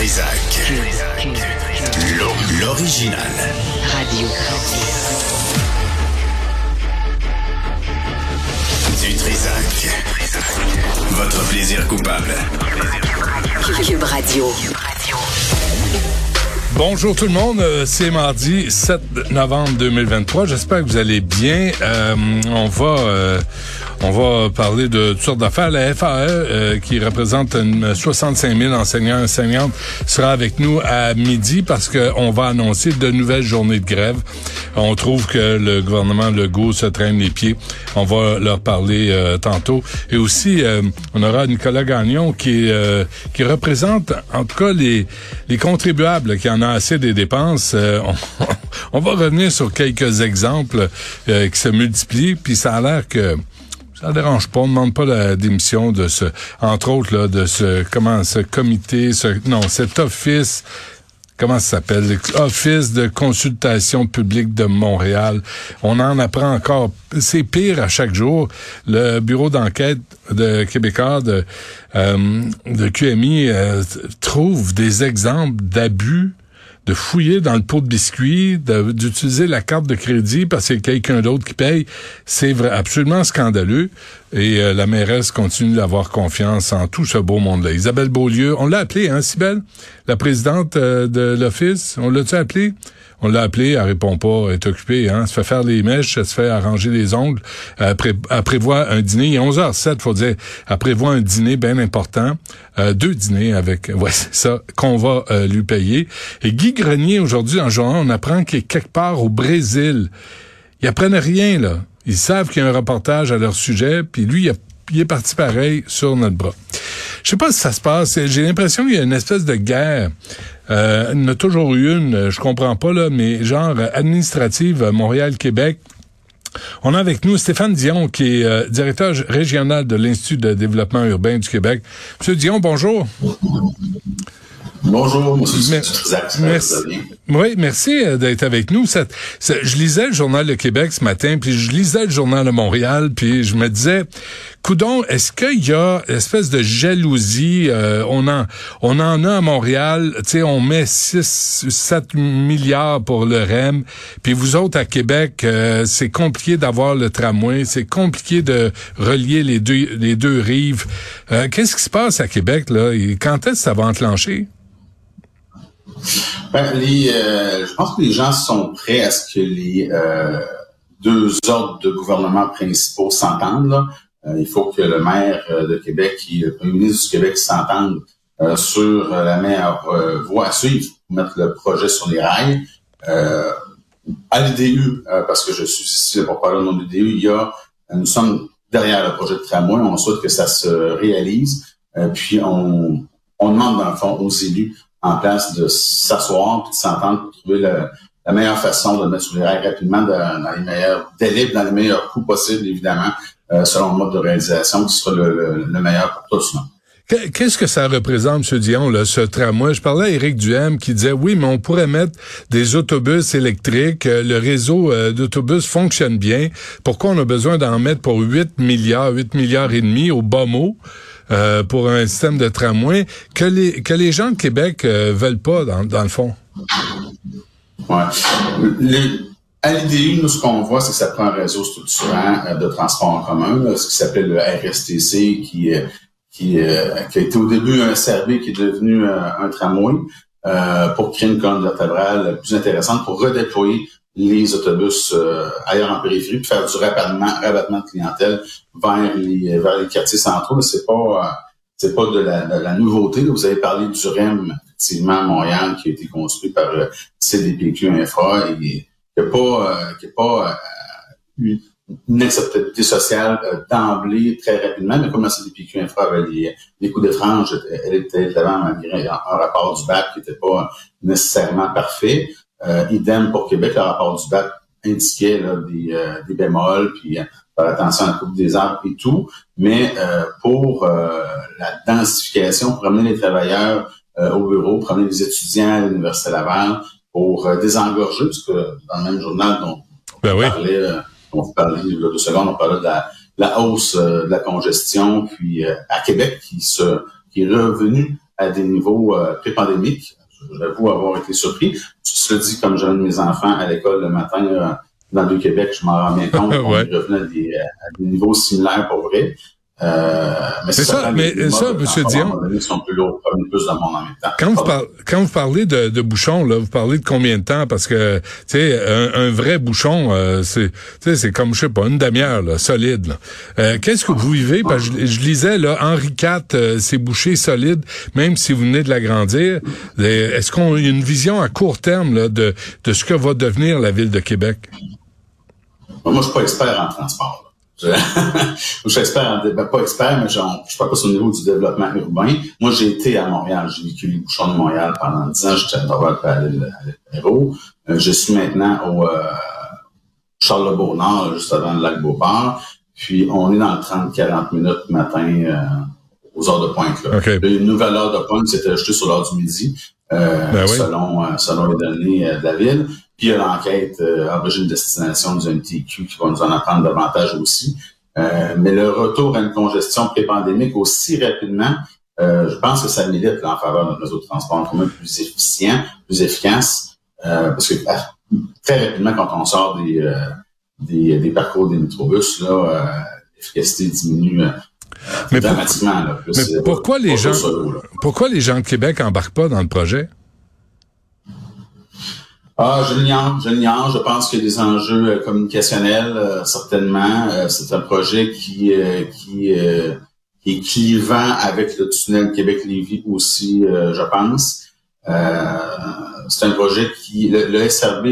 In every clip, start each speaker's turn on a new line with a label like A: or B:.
A: Trisac. L'original.
B: Radio.
A: Du Trisac. Votre plaisir coupable.
B: Cube Radio.
C: Bonjour tout le monde, euh, c'est mardi 7 novembre 2023. J'espère que vous allez bien. Euh, on va euh, on va parler de toutes sortes d'affaires. La FAE, qui représente une 65 000 enseignants et enseignantes, sera avec nous à midi parce qu'on va annoncer de nouvelles journées de grève. On trouve que le gouvernement Legault se traîne les pieds. On va leur parler tantôt. Et aussi, on aura Nicolas Gagnon qui qui représente en tout cas les les contribuables qui en a assez des dépenses. On, on, va revenir sur quelques exemples qui se multiplient. Puis ça a l'air que ça dérange pas. On demande pas la démission de ce, entre autres, là, de ce, comment, ce comité, ce, non, cet office, comment ça s'appelle? Office de consultation publique de Montréal. On en apprend encore. C'est pire à chaque jour. Le bureau d'enquête de Québécois de, euh, de QMI euh, trouve des exemples d'abus de fouiller dans le pot de biscuits, d'utiliser la carte de crédit parce qu'il y quelqu'un d'autre qui paye, c'est absolument scandaleux. Et euh, la mairesse continue d'avoir confiance en tout ce beau monde-là. Isabelle Beaulieu, on l'a appelée, hein, Sibelle, la présidente euh, de l'Office, on l'a-tu appelée? On l'a appelée, elle répond pas, elle est occupée, hein. Elle se fait faire les mèches, elle se fait arranger les ongles. Elle, prévoit un dîner, il est 11h07, faut dire. Elle prévoit un dîner bien important. Euh, deux dîners avec, ouais, c'est ça, qu'on va euh, lui payer. Et Guy Grenier, aujourd'hui, en journal, on apprend qu'il est quelque part au Brésil. Ils apprennent rien, là. Ils savent qu'il y a un reportage à leur sujet, puis lui, il est parti pareil sur notre bras. Je sais pas si ça se passe. J'ai l'impression qu'il y a une espèce de guerre. Euh, il y en a toujours eu une, je comprends pas, là, mais genre administrative Montréal-Québec. On a avec nous Stéphane Dion, qui est euh, directeur régional de l'Institut de développement urbain du Québec. Monsieur Dion, bonjour.
D: Bonjour, monsieur
C: merci. Oui, merci euh, d'être avec nous. je lisais le Journal de Québec ce matin, puis je lisais le Journal de Montréal, puis je me disais, coudon, est-ce qu'il y a une espèce de jalousie? Euh, on, en, on en a à Montréal, tu sais, on met 6, 7 milliards pour le REM, puis vous autres à Québec, euh, c'est compliqué d'avoir le tramway, c'est compliqué de relier les deux, les deux rives. Qu'est-ce qui se passe à Québec, là? Et quand est-ce que ça va enclencher?
D: Ben, les, euh, je pense que les gens sont prêts à ce que les euh, deux ordres de gouvernement principaux s'entendent. Euh, il faut que le maire de Québec et le premier ministre du Québec s'entendent sur la meilleure voie à suivre pour mettre le projet sur les rails. à l'IDU, parce que je suis ici pour parler de l'IDU, il y a, nous sommes derrière le projet de tramway, on souhaite que ça se réalise. puis on, on demande dans le fond aux élus en place de s'asseoir de s'entendre trouver la meilleure façon de mettre les rapidement dans, les meilleurs délais, dans les meilleurs coûts possibles, évidemment, euh, selon le mode de réalisation qui sera le, meilleur pour tous.
C: Qu'est-ce que ça représente, M. Dion, là, ce tramway? Je parlais à Éric Duhem qui disait, oui, mais on pourrait mettre des autobus électriques. Euh, le réseau euh, d'autobus fonctionne bien. Pourquoi on a besoin d'en mettre pour 8 milliards, 8 milliards et demi au bas mot? Euh, pour un système de tramway que les que les gens de Québec euh, veulent pas dans, dans le fond.
D: Ouais. à l'IDU, nous, ce qu'on voit, c'est que ça prend un réseau structurant euh, de transport en commun, ce qui s'appelle le RSTC, qui, qui, qui a été au début un service qui est devenu un tramway, pour créer une colonne vertébrale plus intéressante, pour redéployer les autobus euh, ailleurs en périphérie, puis faire du rabattement, rabattement de clientèle vers les, vers les quartiers centraux. Mais c'est pas euh, c'est pas de la, nouveauté. Vous avez parlé du REM, effectivement, à Montréal, qui a été construit par le CDPQ Infra et qui n'a pas, qui a pas une, une acceptabilité sociale d'emblée très rapidement, mais comme le CDPQ Infra avait les, les coups d'étrange, elle était évidemment malgré un rapport du BAC qui n'était pas nécessairement parfait. Euh, idem pour Québec, le rapport du BAC indiquait là, des, euh, des bémols, puis euh, faire attention à la coupe des arbres et tout. Mais pour la densification, pour amener les travailleurs au bureau, pour amener les étudiants à l'Université Laval, pour désengorger, parce que dans le même journal dont
C: ben
D: on parlait, on parlait il y a deux secondes, on parlait de la, la hausse de la congestion, puis à Québec qui se qui est revenu à des niveaux euh, pré-pandémiques. J'avoue avoir été surpris. Je te dis, comme j'amène mes enfants à l'école le matin euh, dans le Québec, je m'en rends bien compte. On
C: Ouais.
D: revenait à des, à des niveaux similaires pour vrai. Euh, mais
C: C'est ça,
D: certain,
C: mais
D: les
C: ça,
D: transport,
C: Dion-
D: à un moment donné, sont plus lourds, prennent plus de monde en même temps.
C: Quand vous,
D: Pardon.
C: par- quand vous parlez de, de bouchons, là, vous parlez de combien de temps? Parce que, tu sais, un, un vrai bouchon, euh, c'est, tu sais, c'est comme, je sais pas, une demi-heure, là, solide. là. Euh, Qu'est-ce que vous vivez? Parce que je, je lisais, là, Henri IV, euh, c'est bouché solide, même si vous venez de l'agrandir. Euh, Est-ce qu'on a une vision à court terme là, de, de ce que va devenir la ville de Québec?
D: Moi, je suis pas expert en transport. Je, je suis expert en, ben, pas expert, mais genre, je suis pas au niveau du développement urbain. Moi, j'ai été à Montréal. J'ai vécu les bouchons de Montréal pendant 10 ans. J'étais à Dorval à l'île Perrault. Euh, je suis maintenant au euh, Charles-le-Beaunard, juste avant le lac Beauport. Puis, on est dans le 30-40 minutes matin euh, aux heures de pointe. Là.
C: OK.
D: Là, Une nouvelle heure de pointe, c'était ajouté sur l'heure du midi, euh,
C: Ben oui.
D: selon, euh, selon les données euh, de la ville. Puis il y a l'enquête euh, origine-destination du MTQ qui va nous en apprendre davantage aussi. Euh, mais le retour à une congestion pré-pandémique aussi rapidement, euh, je pense que ça milite là, en faveur de notre réseau de transport en commun plus efficient, plus efficace. euh, parce que ah, très rapidement, quand on sort des, euh, des, des parcours des métrobus, là, euh, l'efficacité diminue
C: Mais pour-
D: dramatiquement. Là, Plus,
C: mais pourquoi les gens-. Pourquoi les gens de Québec embarquent pas dans le projet?
D: Ah, je l'ignore, je l'ignore. Je pense qu'il y a des enjeux euh, communicationnels, euh, certainement. Euh, c'est un projet qui euh, qui, euh, qui est clivant avec le tunnel Québec-Lévis aussi, euh, je pense. C'est un projet qui le, le SRB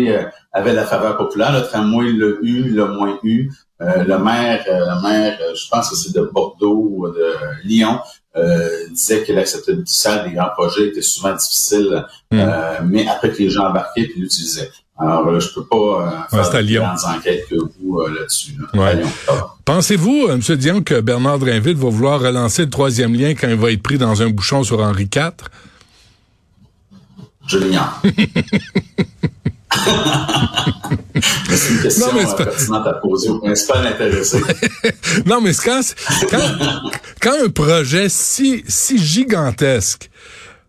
D: avait la faveur populaire. Le tramway l'a eu, le moins eu. Le maire, le maire, je pense que c'est de Bordeaux ou de Lyon, disait que l'acceptabilité sociale des grands projets était souvent difficile,
C: Hmm.
D: euh, mais après que les gens embarquaient puis l'utilisaient. Alors, là, je peux pas euh, faire
C: à
D: de
C: Lyon.
D: grandes enquêtes que vous euh, là-dessus. là.
C: Ouais. Pensez-vous, euh, M. Dion, que Bernard Drinville va vouloir relancer le troisième lien quand il va être pris dans un bouchon sur Henri IV?
D: Je l'ignore. c'est une question
C: Non, mais
D: euh,
C: pas-
D: pertinente à poser au principal intéressé.
C: Non, mais quand, quand, quand un projet si, si gigantesque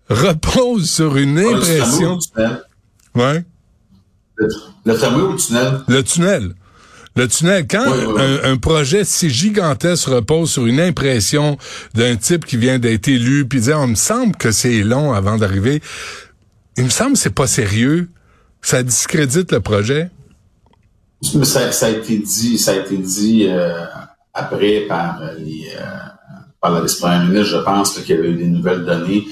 C: repose sur une impression...
D: le tunnel?
C: Ouais.
D: Le, le tramway ou le tunnel?
C: Le tunnel. Le tunnel, quand
D: Oui, oui, oui.
C: Un, un projet si gigantesque repose sur une impression d'un type qui vient d'être élu, puis dire, on me semble que c'est long avant d'arriver, il me semble que c'est pas sérieux, ça discrédite le projet?
D: Ça, ça a été dit, ça a été dit euh, après par euh, les euh, par la vice-première ministre, je pense qu'il y avait eu des nouvelles données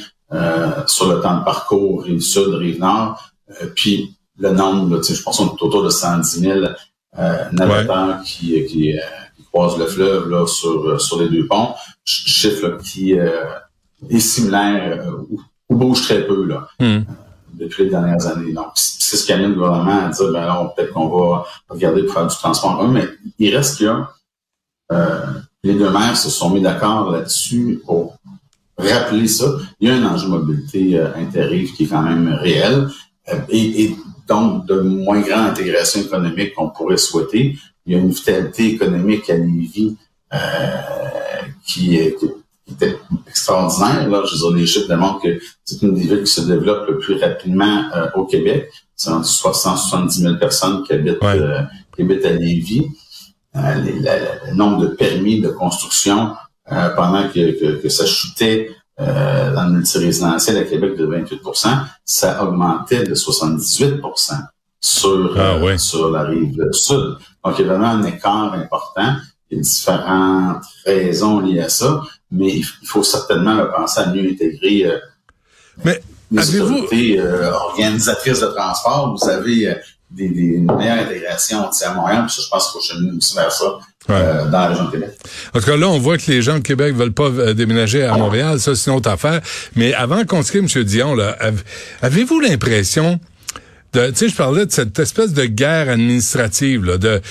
D: sur le temps de parcours rive sud, rive nord, euh, puis le nombre, je pense qu'on est autour de 110 000 euh, navigateurs qui, qui, qui croisent le fleuve là, sur, sur les deux ponts, Ch- chiffre là, qui est similaire ou, ou bouge très peu là.
C: Hmm.
D: Depuis les dernières années. Donc, c'est ce qui amène le gouvernement à dire, ben alors, peut-être qu'on va regarder pour faire du transport mais il reste que euh, les deux maires se sont mis d'accord là-dessus pour rappeler ça. Il y a un enjeu de mobilité euh, interrive qui est quand même réel euh, et, donc de moins grande intégration économique qu'on pourrait souhaiter. Il y a une vitalité économique à Lévis euh, qui, est- qui était extraordinaire. Là, je veux dire, les chiffres démontrent que c'est une des villes qui se développe le plus rapidement euh, au Québec. C'est entre 670 000 personnes qui habitent,
C: Ouais.
D: euh, qui habitent à Lévis. Euh, les- la- la- le nombre de permis de construction euh, pendant que, que, que ça chutait euh, dans le multirésidentiel à Québec de 28% ça augmentait de 78 sur,
C: Ah
D: euh,
C: ouais.
D: sur la rive sud. Donc, il y a vraiment un écart important. Il y a différentes raisons liées à ça, mais il faut certainement penser à mieux intégrer euh,
C: Mais
D: les autorités euh, organisatrices de transport. Vous avez euh, des, des, une meilleure intégration tu sais, à Montréal, puis ça, je pense qu'il faut cheminer aussi vers ça euh, dans la région de Québec.
C: En tout cas, là, on voit que les gens de Québec veulent pas euh, déménager à Montréal. Ça, c'est une autre affaire. Mais avant qu'on se quitte, M. Dion, avez-vous l'impression tu sais, je parlais de cette espèce de guerre administrative, là, de,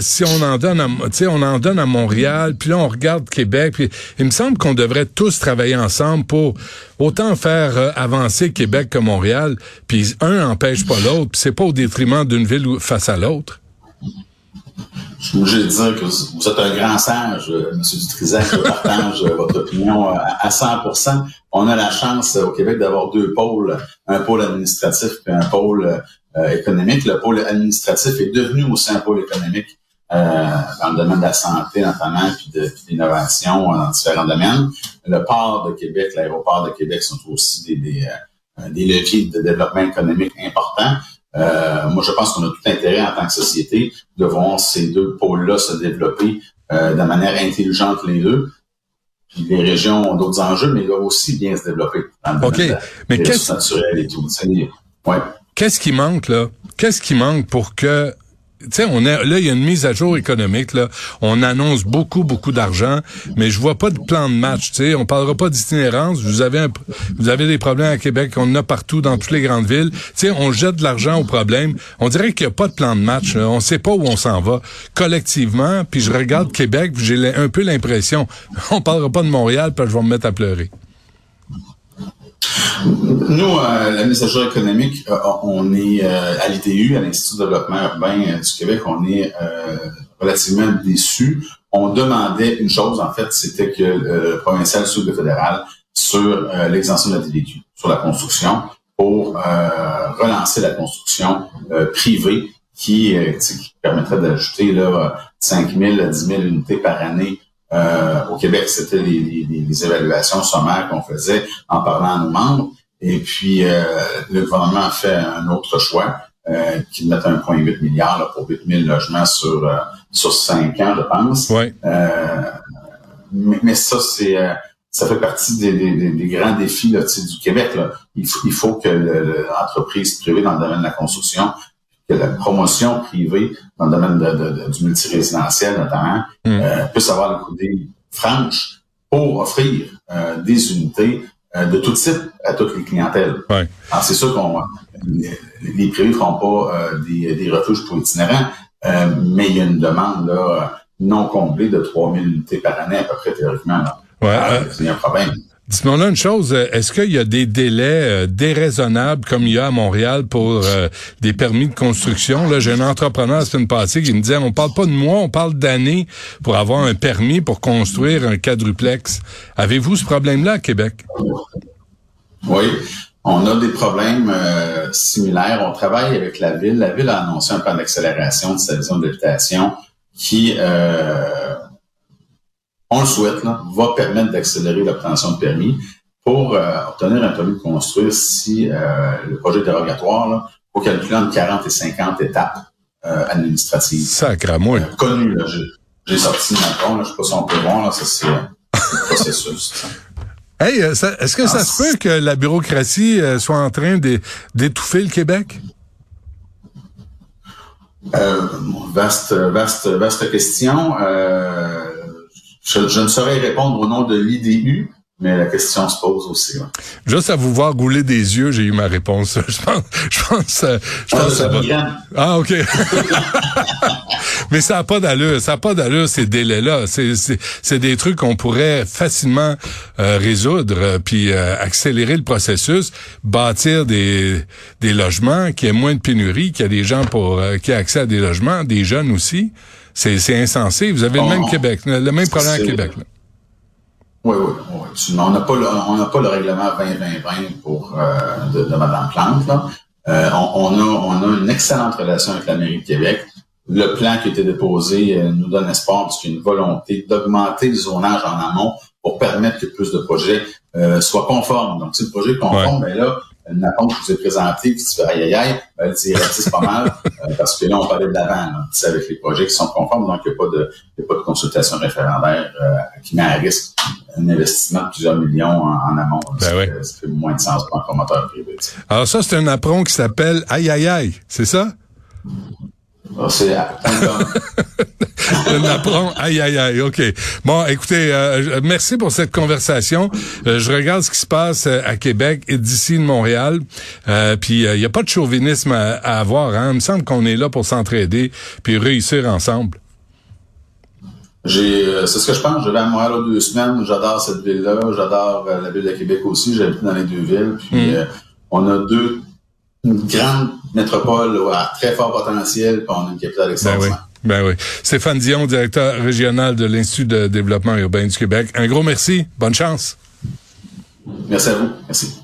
C: si on en donne tu sais, on en donne à Montréal, puis là, on regarde Québec, puis il me semble qu'on devrait tous travailler ensemble pour autant faire euh, avancer Québec que Montréal, puis un empêche pas l'autre, puis c'est pas au détriment d'une ville face à l'autre.
D: Je suis obligé de dire que vous êtes un grand sage, euh, M. Dutrisac. Je partage euh, votre opinion euh, à 100% On a la chance au Québec d'avoir deux pôles, un pôle administratif et un pôle économique. Le pôle administratif est devenu aussi un pôle économique dans le domaine de la santé notamment, puis de, l'innovation dans différents domaines. Le port de Québec, l'aéroport de Québec sont aussi des, des, des leviers de développement économique importants. Euh, moi, je pense qu'on a tout intérêt en tant que société de voir ces deux pôles-là se développer euh, de manière intelligente les deux. Puis les régions ont d'autres enjeux, mais ils doivent aussi bien se développer
C: dans le OK. mais.
D: Ouais.
C: Qu'est-ce qui manque là? Qu'est-ce qui manque pour que sais, on est là, il y a une mise à jour économique. Là, on annonce beaucoup, beaucoup d'argent, mais je vois pas de plan de match. Sais, on parlera pas d'itinérance. Vous avez, vous avez des problèmes à Québec, on a partout dans toutes les grandes villes. Sais, on jette de l'argent au problème. On dirait qu'il y a pas de plan de match. Là. On sait pas où on s'en va collectivement. Puis je regarde Québec, j'ai un peu l'impression, on parlera pas de Montréal, puis je vais me mettre à pleurer.
D: Nous, euh, la jour économique, euh, on est euh, à l'ITU, à l'Institut de développement urbain du Québec, on est relativement déçus. On demandait une chose, en fait, c'était que le provincial sur le fédéral sur l'exemption de la sur la construction, pour relancer la construction privée qui, qui permettrait d'ajouter là 5 000 à 10 000 unités par année euh, au Québec, c'était les, les, évaluations sommaires qu'on faisait en parlant à nos membres. Et puis, euh, le gouvernement a fait un autre choix, euh, qui met 1,8 milliard pour 8 000 logements sur euh, sur 5 ans, je pense. Euh, mais, ça, c'est ça fait partie des, des, des grands défis là, du Québec. Là. Il, faut, il faut que l'entreprise privée dans le domaine de la construction que la promotion privée dans le domaine de, du multirésidentiel notamment mm. euh, puisse avoir le coup franche pour offrir euh, des unités euh, de tout type à toutes les clientèles.
C: Ouais.
D: Alors c'est sûr qu'on les, privés ne feront pas des, des refuges pour itinérants, mais il y a une demande là, non comblée de 3000 unités par année à peu près théoriquement. Là.
C: Ouais,
D: c'est un problème.
C: Dis-moi une chose, est-ce qu'il y a des délais euh, déraisonnables comme il y a à Montréal pour euh, des permis de construction? Là, j'ai un entrepreneur la semaine passée qui me disait on parle pas de mois, on parle d'années pour avoir un permis pour construire un quadruplex. Avez-vous ce problème-là à Québec?
D: Oui. On a des problèmes euh, similaires. On travaille avec la ville. La ville a annoncé un plan d'accélération de sa vision d'habitation qui on le souhaite, là, va permettre d'accélérer l'obtention de permis. Pour euh, obtenir un permis de construire, si euh, le projet est dérogatoire, il faut calculer entre 40 et 50 étapes euh, administratives.
C: Sacre moi.
D: connu, là. J'ai sorti mon compte, là, je sais pas si on peut voir, là, ça c'est le processus.
C: Hey, est-ce que ça se peut que la bureaucratie soit en train d'étouffer le Québec?
D: vaste, vaste, vaste question. Euh, je, ne saurais répondre au nom de l'IDU, mais la question se pose aussi.
C: Juste à vous voir gouler des yeux, j'ai eu ma réponse. Je pense, je pense, euh, je pense ah, ça Ah, ok. mais ça n'a pas d'allure. Ça n'a pas d'allure ces délais-là. C'est des trucs qu'on pourrait facilement euh, résoudre, euh, puis accélérer le processus, bâtir des des logements, qui ait moins de pénurie, qu'il y a des gens pour qui aient accès à des logements, des jeunes aussi. C'est insensé. Vous avez le même Québec, le même problème à Québec. Là.
D: Oui, oui, oui. On n'a pas, le, on n'a pas le règlement 2020 pour euh, de, de Mme Plante. Là. Euh, on, on, a, on a une excellente relation avec la mairie de Québec. Le plan qui a été déposé euh, nous donne espoir parce qu'il y a une volonté d'augmenter le zonage en amont pour permettre que plus de projets euh, soient conformes. Donc, si le projet est conforme, ben là, une attente que je vous ai présentée, qui tu fais aïe aïe aïe, ben, elle pas mal, euh, parce que là, on parlait de l'avant, c'est avec les projets qui sont conformes, donc il n'y a pas de, y a pas de consultation référendaire euh, qui met à risque un investissement de plusieurs millions en, amont.
C: Ben oui.
D: ça fait moins de sens pour un promoteur privé.
C: Alors ça, c'est un apron qui s'appelle aïe aïe aïe, c'est ça?
D: Ah, c'est
C: On apprend. Aïe, aïe, aïe. OK. Bon, écoutez, euh, merci pour cette conversation. Euh, je regarde ce qui se passe euh, à Québec et d'ici de Montréal. puis, il n'y a pas de chauvinisme à, avoir. Hein? Il me semble qu'on est là pour s'entraider puis réussir ensemble.
D: J'ai, c'est ce que je pense. Je vais à Montréal deux semaines. J'adore cette ville-là. J'adore la ville de Québec aussi. J'habite dans les deux villes. Puis, mm. on a deux une grande métropole à très fort potentiel, puis on a une capitale ben extraordinaire.
C: Ben oui. Stéphane Dion, directeur régional de l'Institut de développement urbain du Québec. Un gros merci. Bonne chance.
D: Merci à vous. Merci.